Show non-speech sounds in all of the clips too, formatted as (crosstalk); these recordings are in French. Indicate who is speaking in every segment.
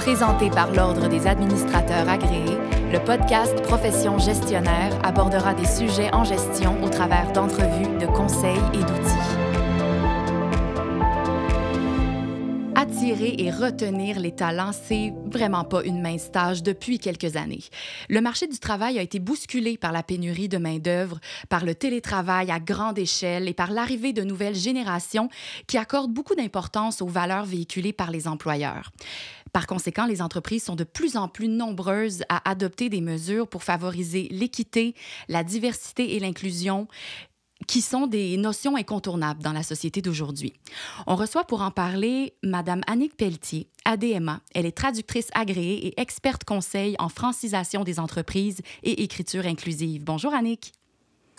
Speaker 1: Présenté par l'Ordre des administrateurs agréés, le podcast Profession gestionnaire abordera des sujets en gestion au travers d'entrevues, de conseils et d'outils. Attirer et retenir les talents, c'est vraiment pas une mince tâche depuis quelques années. Le marché du travail a été bousculé par la pénurie de main-d'œuvre, par le télétravail à grande échelle et par l'arrivée de nouvelles générations qui accordent beaucoup d'importance aux valeurs véhiculées par les employeurs. Par conséquent, les entreprises sont de plus en plus nombreuses à adopter des mesures pour favoriser l'équité, la diversité et l'inclusion qui sont des notions incontournables dans la société d'aujourd'hui. On reçoit pour en parler Madame Annick Pelletier, ADMA. Elle est traductrice agréée et experte conseil en francisation des entreprises et écriture inclusive. Bonjour Annick.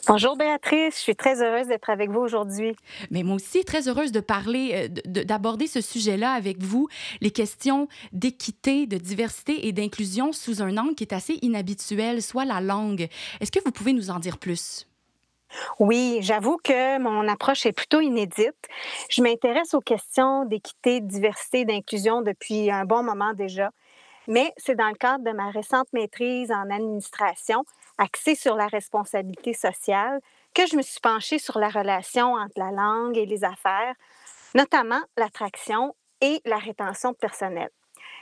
Speaker 2: Bonjour Béatrice, je suis très heureuse d'être avec vous aujourd'hui.
Speaker 1: Mais moi aussi, très heureuse de parler, euh, d'aborder ce sujet-là avec vous, les questions d'équité, de diversité et d'inclusion sous un angle qui est assez inhabituel, soit la langue. Est-ce que vous pouvez nous en dire plus?
Speaker 2: Oui, j'avoue que mon approche est plutôt inédite. Je m'intéresse aux questions d'équité, de diversité et d'inclusion depuis un bon moment déjà. Mais c'est dans le cadre de ma récente maîtrise en administration axée sur la responsabilité sociale, que je me suis penchée sur la relation entre la langue et les affaires, notamment l'attraction et la rétention personnelle.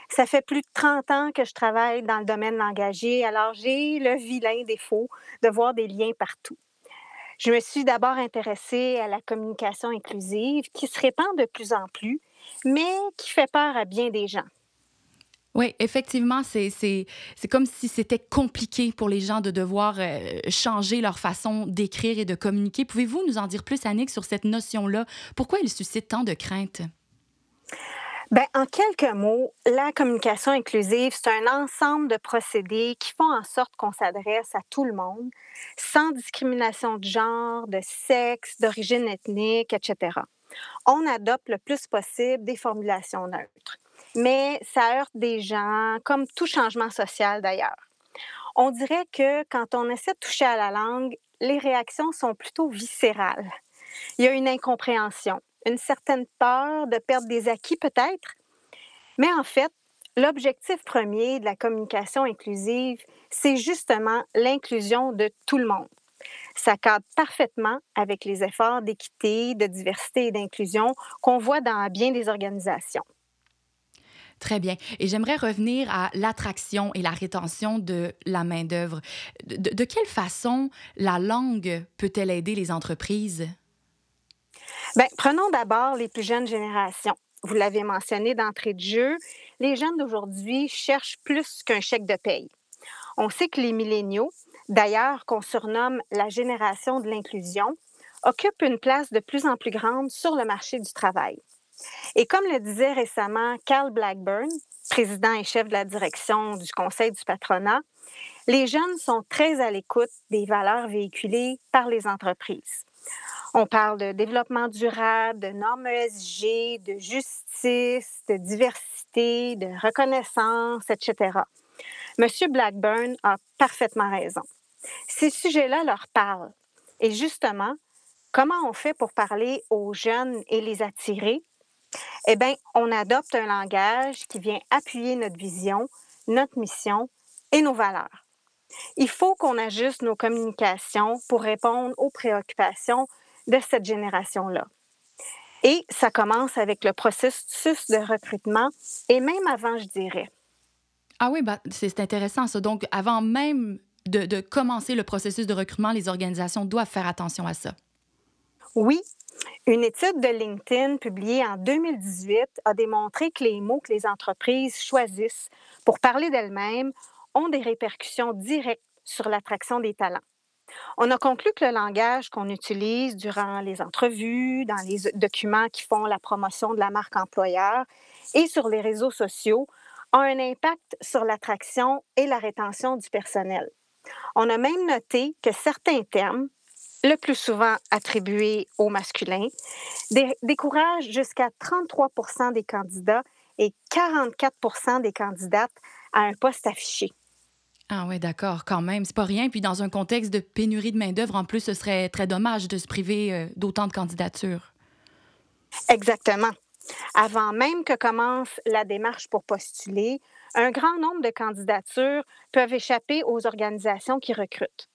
Speaker 2: Ça fait plus de 30 ans que je travaille dans le domaine langagier, alors j'ai le vilain défaut de voir des liens partout. Je me suis d'abord intéressée à la communication inclusive qui se répand de plus en plus, mais qui fait peur à bien des gens.
Speaker 1: Oui, effectivement, c'est comme si c'était compliqué pour les gens de devoir euh, changer leur façon d'écrire et de communiquer. Pouvez-vous nous en dire plus, Annick, sur cette notion-là? Pourquoi elle suscite tant de craintes?
Speaker 2: Bien, en quelques mots, la communication inclusive, c'est un ensemble de procédés qui font en sorte qu'on s'adresse à tout le monde, sans discrimination de genre, de sexe, d'origine ethnique, etc. On adopte le plus possible des formulations neutres mais ça heurte des gens, comme tout changement social d'ailleurs. On dirait que quand on essaie de toucher à la langue, les réactions sont plutôt viscérales. Il y a une incompréhension, une certaine peur de perdre des acquis peut-être, mais en fait, l'objectif premier de la communication inclusive, c'est justement l'inclusion de tout le monde. Ça cadre parfaitement avec les efforts d'équité, de diversité et d'inclusion qu'on voit dans bien des organisations.
Speaker 1: Très bien. Et j'aimerais revenir à l'attraction et la rétention de la main-d'œuvre. De, quelle façon la langue peut-elle aider les entreprises?
Speaker 2: Bien, prenons d'abord les plus jeunes générations. Vous l'avez mentionné d'entrée de jeu, les jeunes d'aujourd'hui cherchent plus qu'un chèque de paye. On sait que les milléniaux, d'ailleurs qu'on surnomme la génération de l'inclusion, occupent une place de plus en plus grande sur le marché du travail. Et comme le disait récemment Carl Blackburn, président et chef de la direction du Conseil du patronat, les jeunes sont très à l'écoute des valeurs véhiculées par les entreprises. On parle de développement durable, de normes ESG, de justice, de diversité, de reconnaissance, etc. Monsieur Blackburn a parfaitement raison. Ces sujets-là leur parlent. Et justement, comment on fait pour parler aux jeunes et les attirer? Eh bien, on adopte un langage qui vient appuyer notre vision, notre mission et nos valeurs. Il faut qu'on ajuste nos communications pour répondre aux préoccupations de cette génération-là. Et ça commence avec le processus de recrutement et même avant, je dirais.
Speaker 1: Ah oui, bah, c'est intéressant ça. Donc, avant même de, de commencer le processus de recrutement, les organisations doivent faire attention à ça.
Speaker 2: Oui, une étude de LinkedIn publiée en 2018 a démontré que les mots que les entreprises choisissent pour parler d'elles-mêmes ont des répercussions directes sur l'attraction des talents. On a conclu que le langage qu'on utilise durant les entrevues, dans les documents qui font la promotion de la marque employeur et sur les réseaux sociaux a un impact sur l'attraction et la rétention du personnel. On a même noté que certains termes, le plus souvent attribué au masculin, décourage jusqu'à 33% des candidats et 44% des candidates à un poste affiché.
Speaker 1: Ah oui, d'accord, quand même, c'est pas rien. Puis dans un contexte de pénurie de main-d'œuvre, en plus, ce serait très dommage de se priver euh, d'autant de candidatures.
Speaker 2: Exactement. Avant même que commence la démarche pour postuler, un grand nombre de candidatures peuvent échapper aux organisations qui recrutent.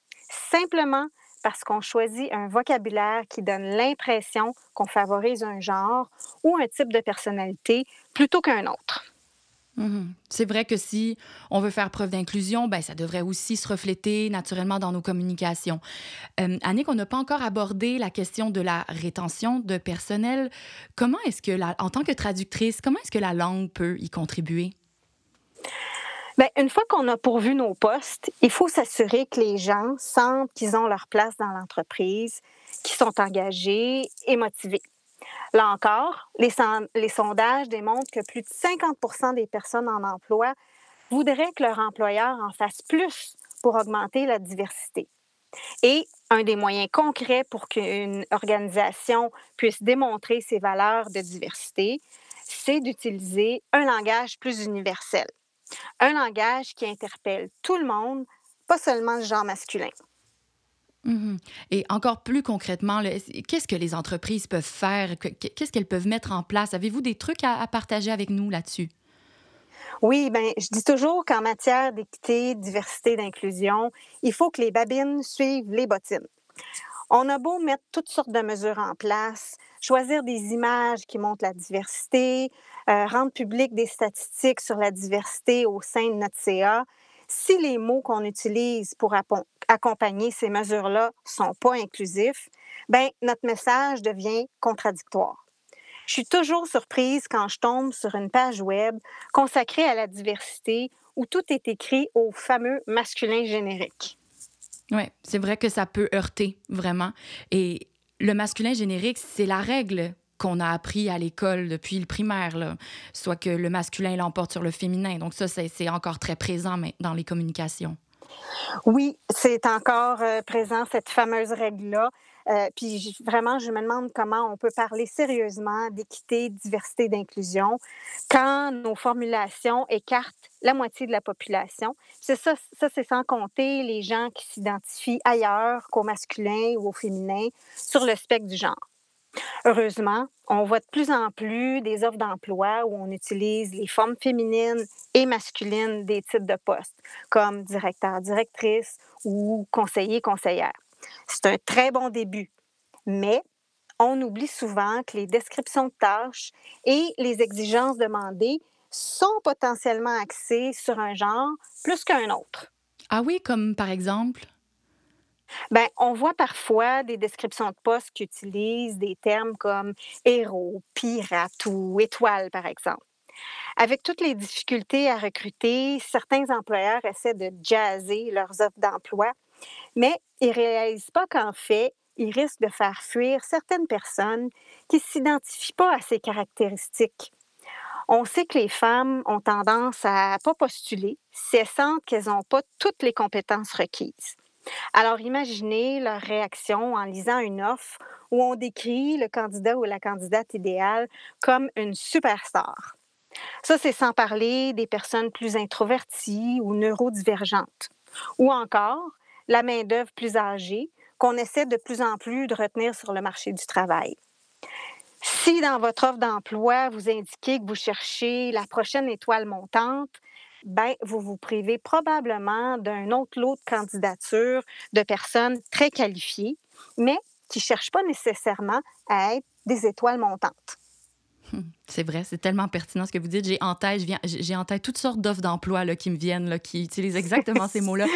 Speaker 2: Simplement parce qu'on choisit un vocabulaire qui donne l'impression qu'on favorise un genre ou un type de personnalité plutôt qu'un autre.
Speaker 1: Mhm. C'est vrai que si on veut faire preuve d'inclusion, ben, ça devrait aussi se refléter naturellement dans nos communications. Euh, Annick, on n'a pas encore abordé la question de la rétention de personnel. Comment est-ce que, en tant que traductrice, comment est-ce que la langue peut y contribuer?
Speaker 2: Bien, une fois qu'on a pourvu nos postes, il faut s'assurer que les gens sentent qu'ils ont leur place dans l'entreprise, qu'ils sont engagés et motivés. Là encore, les, les, sondages démontrent que plus de 50 des personnes en emploi voudraient que leur employeur en fasse plus pour augmenter la diversité. Et un des moyens concrets pour qu'une organisation puisse démontrer ses valeurs de diversité, c'est d'utiliser un langage plus universel. Un langage qui interpelle tout le monde, pas seulement le genre masculin.
Speaker 1: Mhm. Et encore plus concrètement, qu'est-ce que les entreprises peuvent faire? Qu'est-ce qu'elles peuvent mettre en place? Avez-vous des trucs à, partager avec nous là-dessus?
Speaker 2: Oui, bien, je dis toujours qu'en matière d'équité, diversité, d'inclusion, il faut que les babines suivent les bottines. On a beau mettre toutes sortes de mesures en place, choisir des images qui montrent la diversité, euh, rendre public des statistiques sur la diversité au sein de notre CA, si les mots qu'on utilise pour accompagner ces mesures-là sont pas inclusifs, ben notre message devient contradictoire. Je suis toujours surprise quand je tombe sur une page web consacrée à la diversité où tout est écrit au fameux masculin générique.
Speaker 1: Oui, c'est vrai que ça peut heurter vraiment. Et le masculin générique, c'est la règle qu'on a appris à l'école depuis le primaire, soit que le masculin l'emporte sur le féminin. Donc ça, c'est encore très présent dans les communications.
Speaker 2: Oui, c'est encore euh, présent, cette fameuse règle-là. Euh, puis vraiment, je me demande comment on peut parler sérieusement d'équité, diversité, d'inclusion quand nos formulations écartent la moitié de la population. C'est ça, ça c'est sans compter les gens qui s'identifient ailleurs qu'au masculin ou au féminin sur le spectre du genre. Heureusement, on voit de plus en plus des offres d'emploi où on utilise les formes féminines et masculines des titres de poste, comme directeur, directrice ou conseiller, conseillère. C'est un très bon début, mais on oublie souvent que les descriptions de tâches et les exigences demandées sont potentiellement axées sur un genre plus qu'un autre.
Speaker 1: Ah oui, comme par exemple?
Speaker 2: Bien, on voit parfois des descriptions de postes qui utilisent des termes comme héros, pirate ou étoile, par exemple. Avec toutes les difficultés à recruter, certains employeurs essaient de jazzer leurs offres d'emploi, mais ils ne réalisent pas qu'en fait, ils risquent de faire fuir certaines personnes qui ne s'identifient pas à ces caractéristiques. On sait que les femmes ont tendance à ne pas postuler si elles sentent qu'elles n'ont pas toutes les compétences requises. Alors, imaginez leur réaction en lisant une offre où on décrit le candidat ou la candidate idéale comme une superstar. Ça, c'est sans parler des personnes plus introverties ou neurodivergentes. Ou encore, la main-d'œuvre plus âgée qu'on essaie de plus en plus de retenir sur le marché du travail. Si dans votre offre d'emploi, vous indiquez que vous cherchez la prochaine étoile montante, ben, vous vous privez probablement d'un autre lot de candidatures de personnes très qualifiées, mais qui ne cherchent pas nécessairement à être des étoiles montantes.
Speaker 1: C'est vrai, c'est tellement pertinent ce que vous dites. J'ai en tête, j'ai en tête toutes sortes d'offres d'emploi qui me viennent, là, qui utilisent exactement ces (laughs) mots-là.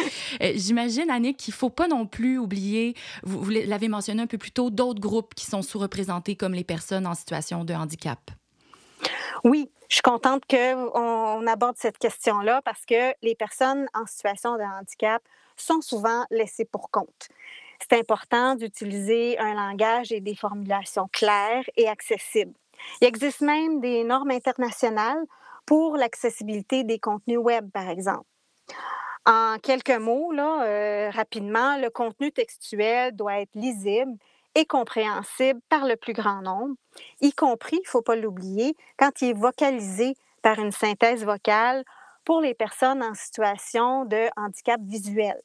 Speaker 1: Euh, j'imagine, Annick, qu'il ne faut pas non plus oublier, vous, vous l'avez mentionné un peu plus tôt, d'autres groupes qui sont sous-représentés comme les personnes en situation de handicap.
Speaker 2: Oui, je suis contente qu'on aborde cette question-là parce que les personnes en situation de handicap sont souvent laissées pour compte. C'est important d'utiliser un langage et des formulations claires et accessibles. Il existe même des normes internationales pour l'accessibilité des contenus web, par exemple. En quelques mots, là, euh, rapidement, le contenu textuel doit être lisible et compréhensible par le plus grand nombre, y compris, il ne faut pas l'oublier, quand il est vocalisé par une synthèse vocale pour les personnes en situation de handicap visuel.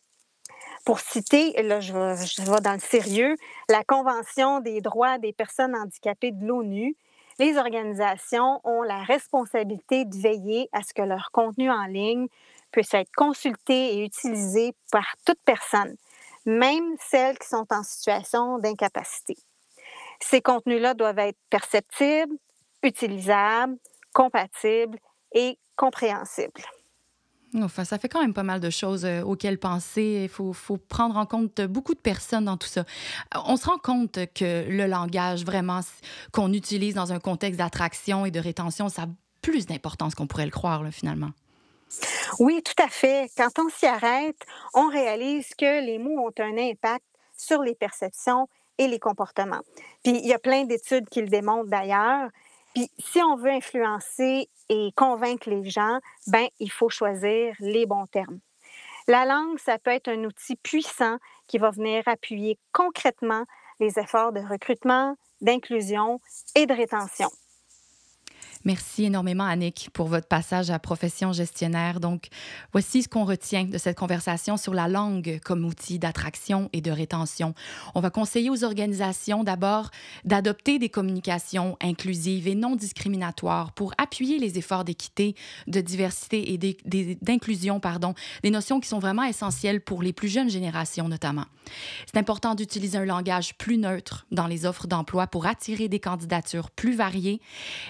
Speaker 2: Pour citer, là je vais, je vais dans le sérieux, la Convention des droits des personnes handicapées de l'ONU les organisations ont la responsabilité de veiller à ce que leur contenu en ligne puisse être consulté et utilisé par toute personne, même celles qui sont en situation d'incapacité. Ces contenus-là doivent être perceptibles, utilisables, compatibles et compréhensibles.
Speaker 1: Enfin, ça fait quand même pas mal de choses euh, auxquelles penser. Il faut, prendre en compte beaucoup de personnes dans tout ça. Euh, on se rend compte que le langage vraiment qu'on utilise dans un contexte d'attraction et de rétention, ça a plus d'importance qu'on pourrait le croire, finalement.
Speaker 2: Oui, tout à fait. Quand on s'y arrête, on réalise que les mots ont un impact sur les perceptions et les comportements. Puis il y a plein d'études qui le démontrent d'ailleurs. Puis si on veut influencer et convaincre les gens, ben il faut choisir les bons termes. La langue, ça peut être un outil puissant qui va venir appuyer concrètement les efforts de recrutement, d'inclusion et de rétention.
Speaker 1: Merci énormément, Annick, pour votre passage à profession gestionnaire. Donc, voici ce qu'on retient de cette conversation sur la langue comme outil d'attraction et de rétention. On va conseiller aux organisations d'abord d'adopter des communications inclusives et non discriminatoires pour appuyer les efforts d'équité, de diversité et d'inclusion, pardon, des notions qui sont vraiment essentielles pour les plus jeunes générations notamment. C'est important d'utiliser un langage plus neutre dans les offres d'emploi pour attirer des candidatures plus variées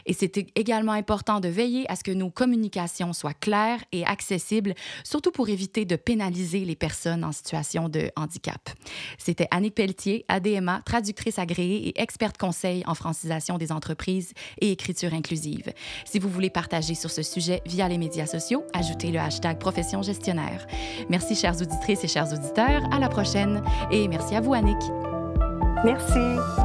Speaker 1: et c'est également important de veiller à ce que nos communications soient claires et accessibles, surtout pour éviter de pénaliser les personnes en situation de handicap. C'était Annick Pelletier, ADMA, traductrice agréée et experte conseil en francisation des entreprises et écriture inclusive. Si vous voulez partager sur ce sujet via les médias sociaux, ajoutez le hashtag profession gestionnaire. Merci chères auditrices et chers auditeurs. À la prochaine et merci à vous Annick.
Speaker 2: Merci.